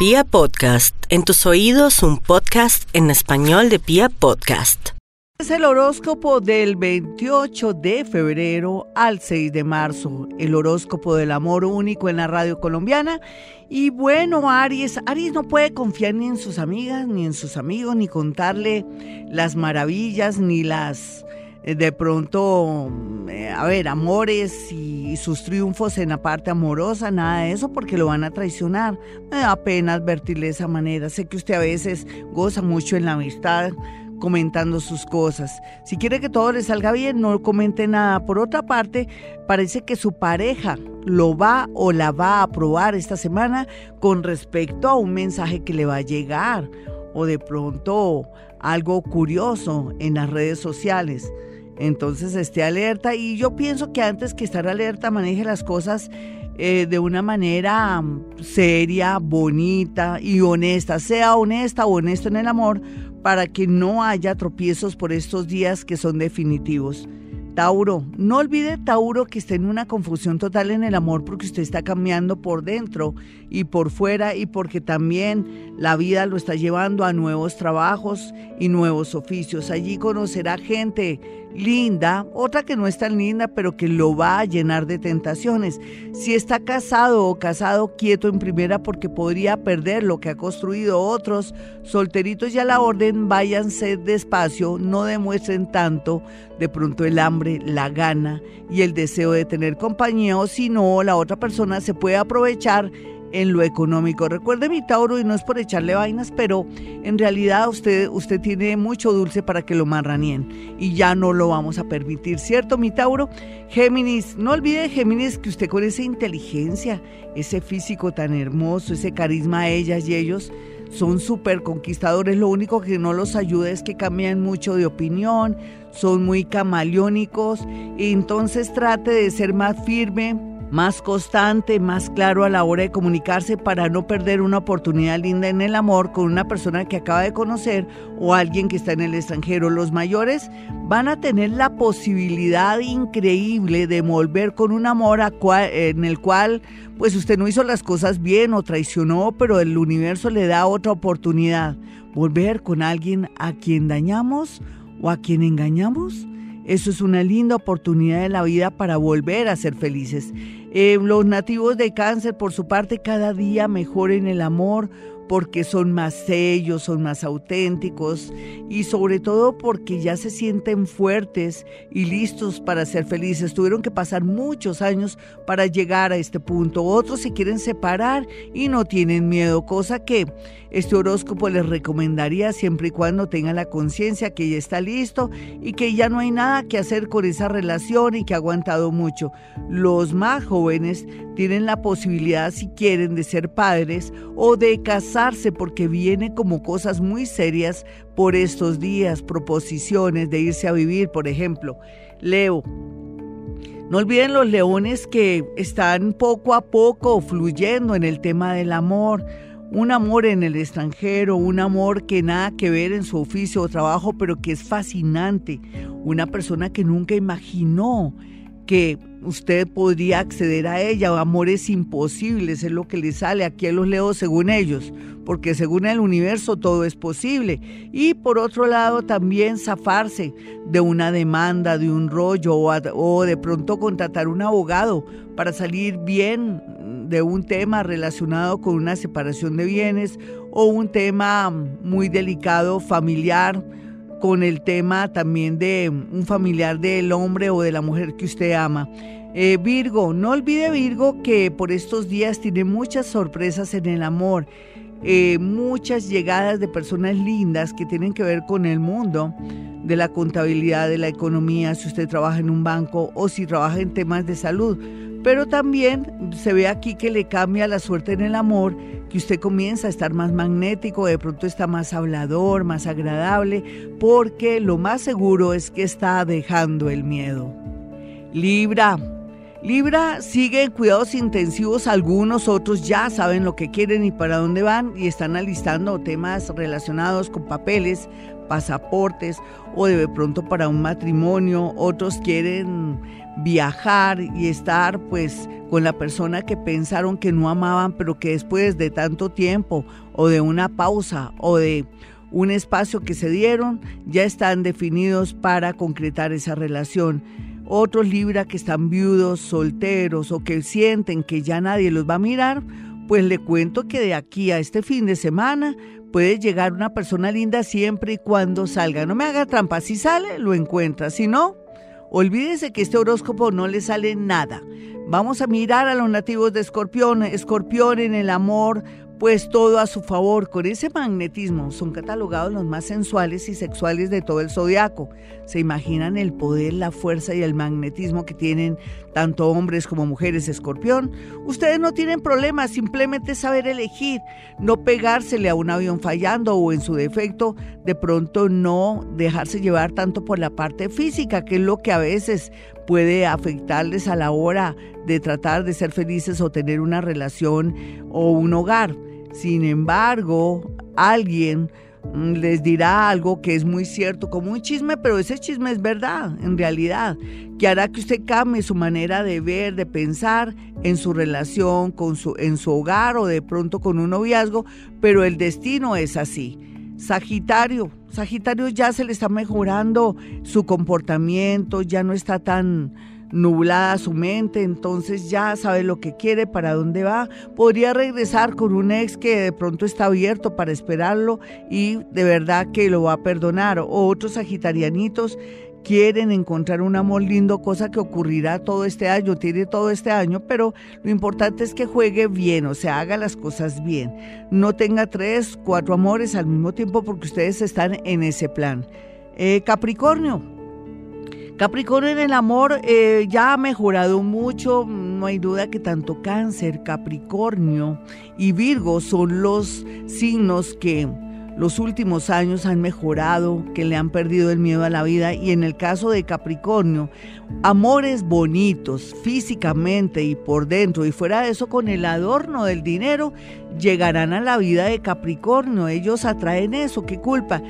Pia Podcast, en tus oídos un podcast en español de Pia Podcast. Es el horóscopo del 28 de febrero al 6 de marzo, el horóscopo del amor único en la radio colombiana. Y bueno, Aries, Aries no puede confiar ni en sus amigas, ni en sus amigos, ni contarle las maravillas, ni las de pronto, eh, a ver, amores y, sus triunfos en la parte amorosa, nada de eso, porque lo van a traicionar. Me da pena advertirle de esa manera. Sé que usted a veces goza mucho en la amistad comentando sus cosas. Si quiere que todo le salga bien, no comente nada. Por otra parte, parece que su pareja lo va o la va a aprobar esta semana con respecto a un mensaje que le va a llegar o de pronto algo curioso en las redes sociales. Entonces esté alerta y yo pienso que antes que estar alerta maneje las cosas eh, de una manera mm, seria, bonita y honesta. Sea honesta o honesto en el amor para que no haya tropiezos por estos días que son definitivos. Tauro, no olvide Tauro que está en una confusión total en el amor porque usted está cambiando por dentro y por fuera y porque también la vida lo está llevando a nuevos trabajos y nuevos oficios. Allí conocerá gente linda, otra que no es tan linda, pero que lo va a llenar de tentaciones. Si está casado o casado, quieto en primera porque podría perder lo que ha construido otros. Solteritos ya la orden, váyanse despacio, no demuestren tanto de pronto el hambre, la gana y el deseo de tener compañía o si no, la otra persona se puede aprovechar en lo económico. Recuerde mi Tauro y no es por echarle vainas, pero en realidad usted, usted tiene mucho dulce para que lo marranien y ya no lo vamos a permitir, ¿cierto mi Tauro? Géminis, no olvide Géminis que usted con esa inteligencia, ese físico tan hermoso, ese carisma a ellas y ellos, son súper conquistadores, lo único que no los ayuda es que cambian mucho de opinión, son muy camaleónicos, entonces trate de ser más firme, más constante, más claro a la hora de comunicarse para no perder una oportunidad linda en el amor con una persona que acaba de conocer o alguien que está en el extranjero. Los mayores van a tener la posibilidad increíble de volver con un amor en el cual pues usted no hizo las cosas bien o traicionó, pero el universo le da otra oportunidad. Volver con alguien a quien dañamos o a quien engañamos. Eso es una linda oportunidad de la vida para volver a ser felices. Eh, los nativos de cáncer, por su parte, cada día mejoren el amor porque son más sellos, son más auténticos y sobre todo porque ya se sienten fuertes y listos para ser felices. Tuvieron que pasar muchos años para llegar a este punto. Otros se quieren separar y no tienen miedo, cosa que este horóscopo les recomendaría siempre y cuando tengan la conciencia que ya está listo y que ya no hay nada que hacer con esa relación y que ha aguantado mucho. Los más jóvenes tienen la posibilidad, si quieren, de ser padres o de porque viene como cosas muy serias por estos días, proposiciones de irse a vivir, por ejemplo. Leo. No olviden los leones que están poco a poco fluyendo en el tema del amor un amor en el extranjero, un amor que nada que ver en su oficio o trabajo, pero que es fascinante, una persona que nunca imaginó que usted podría acceder a ella, amores imposibles, es lo que le sale aquí los leos según ellos, porque según el universo todo es posible. Y por otro lado también zafarse de una demanda, de un rollo o, o de pronto contratar un abogado para salir bien de un tema relacionado con una separación de bienes o un tema muy delicado familiar con el tema también de un familiar del hombre o de la mujer que usted ama. Eh, Virgo, no olvide Virgo que por estos días tiene muchas sorpresas en el amor, eh, muchas llegadas de personas lindas que tienen que ver con el mundo de la contabilidad, de la economía, si usted trabaja en un banco o si trabaja en temas de salud. Pero también se ve aquí que le cambia la suerte en el amor, que usted comienza a estar más magnético, de pronto está más hablador, más agradable, porque lo más seguro es que está dejando el miedo. Libra, Libra sigue en cuidados intensivos, algunos otros ya saben lo que quieren y para dónde van y están alistando temas relacionados con papeles, pasaportes o de pronto para un matrimonio, otros quieren viajar y estar pues con la persona que pensaron que no amaban, pero que después de tanto tiempo o de una pausa o de un espacio que se dieron, ya están definidos para concretar esa relación otros Libra que están viudos, solteros o que sienten que ya nadie los va a mirar, pues le cuento que de aquí a este fin de semana puede llegar una persona linda siempre y cuando salga. No me haga trampa, si sale, lo encuentra, si no, olvídese que este horóscopo no le sale nada. Vamos a mirar a los nativos de Escorpión, Escorpión en el amor, pues todo a su favor. Con ese magnetismo son catalogados los más sensuales y sexuales de todo el zodiaco. Se imaginan el poder, la fuerza y el magnetismo que tienen tanto hombres como mujeres escorpión. Ustedes no tienen problemas, simplemente saber elegir, no pegársele a un avión fallando o en su defecto, de pronto no dejarse llevar tanto por la parte física, que es lo que a veces puede afectarles a la hora de tratar de ser felices o tener una relación o un hogar. Sin embargo, alguien mm, les dirá algo que es muy cierto, como un chisme, pero ese chisme es verdad, en realidad, que hará que usted cambie su manera de ver, de pensar en su relación, con su, en su hogar o de pronto con un noviazgo, pero el destino es así. Sagitario, Sagitario ya se le está mejorando su comportamiento, ya no está tan nublada su mente, entonces ya sabe lo que quiere, para dónde va. Podría regresar con un ex que de pronto está abierto para esperarlo y de verdad que lo va a perdonar. O otros sagitarianitos quieren encontrar un amor lindo, cosa que ocurrirá todo este año, tiene todo este año, pero lo importante es que juegue bien, o sea, haga las cosas bien. No tenga tres, cuatro amores al mismo tiempo porque ustedes están en ese plan. Eh, Capricornio, Capricornio en el amor eh, ya ha mejorado mucho, no hay duda que tanto cáncer, Capricornio y Virgo son los signos que los últimos años han mejorado, que le han perdido el miedo a la vida. Y en el caso de Capricornio, amores bonitos físicamente y por dentro y fuera de eso con el adorno del dinero llegarán a la vida de Capricornio, ellos atraen eso, ¿qué culpa?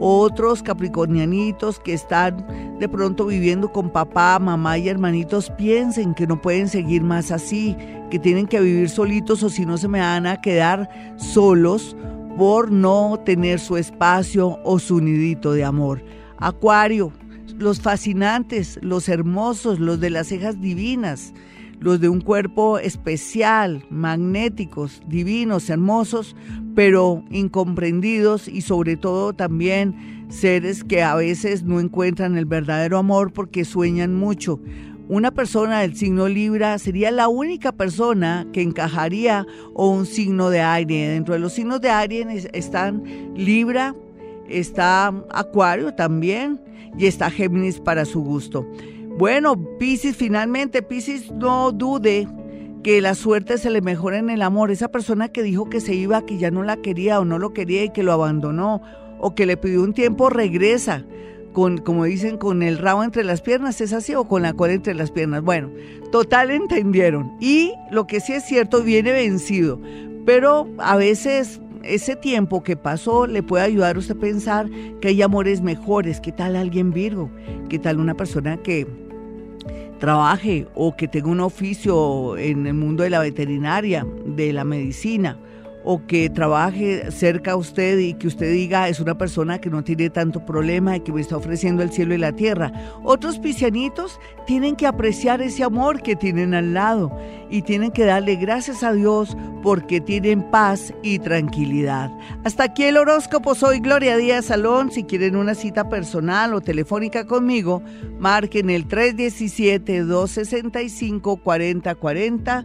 Otros capricornianitos que están de pronto viviendo con papá, mamá y hermanitos piensen que no pueden seguir más así, que tienen que vivir solitos o si no se me van a quedar solos por no tener su espacio o su nidito de amor. Acuario, los fascinantes, los hermosos, los de las cejas divinas, los de un cuerpo especial, magnéticos, divinos, hermosos, pero incomprendidos y sobre todo también seres que a veces no encuentran el verdadero amor porque sueñan mucho. Una persona del signo Libra sería la única persona que encajaría o un signo de aire. Dentro de los signos de aire están Libra, está Acuario también y está Géminis para su gusto. Bueno, Pisces, finalmente, Pisces, no dude que la suerte se le mejore en el amor. Esa persona que dijo que se iba, que ya no la quería o no lo quería y que lo abandonó o que le pidió un tiempo, regresa. Con, como dicen, con el rabo entre las piernas, ¿es así? O con la cola entre las piernas. Bueno, total entendieron. Y lo que sí es cierto, viene vencido. Pero a veces ese tiempo que pasó le puede ayudar a usted a pensar que hay amores mejores. ¿Qué tal alguien Virgo? ¿Qué tal una persona que trabaje o que tenga un oficio en el mundo de la veterinaria, de la medicina, o que trabaje cerca a usted y que usted diga es una persona que no tiene tanto problema y que me está ofreciendo el cielo y la tierra. Otros piscianitos tienen que apreciar ese amor que tienen al lado y tienen que darle gracias a Dios porque tienen paz y tranquilidad. Hasta aquí el horóscopo. Soy Gloria Díaz Salón. Si quieren una cita personal o telefónica conmigo, marquen el 317-265-4040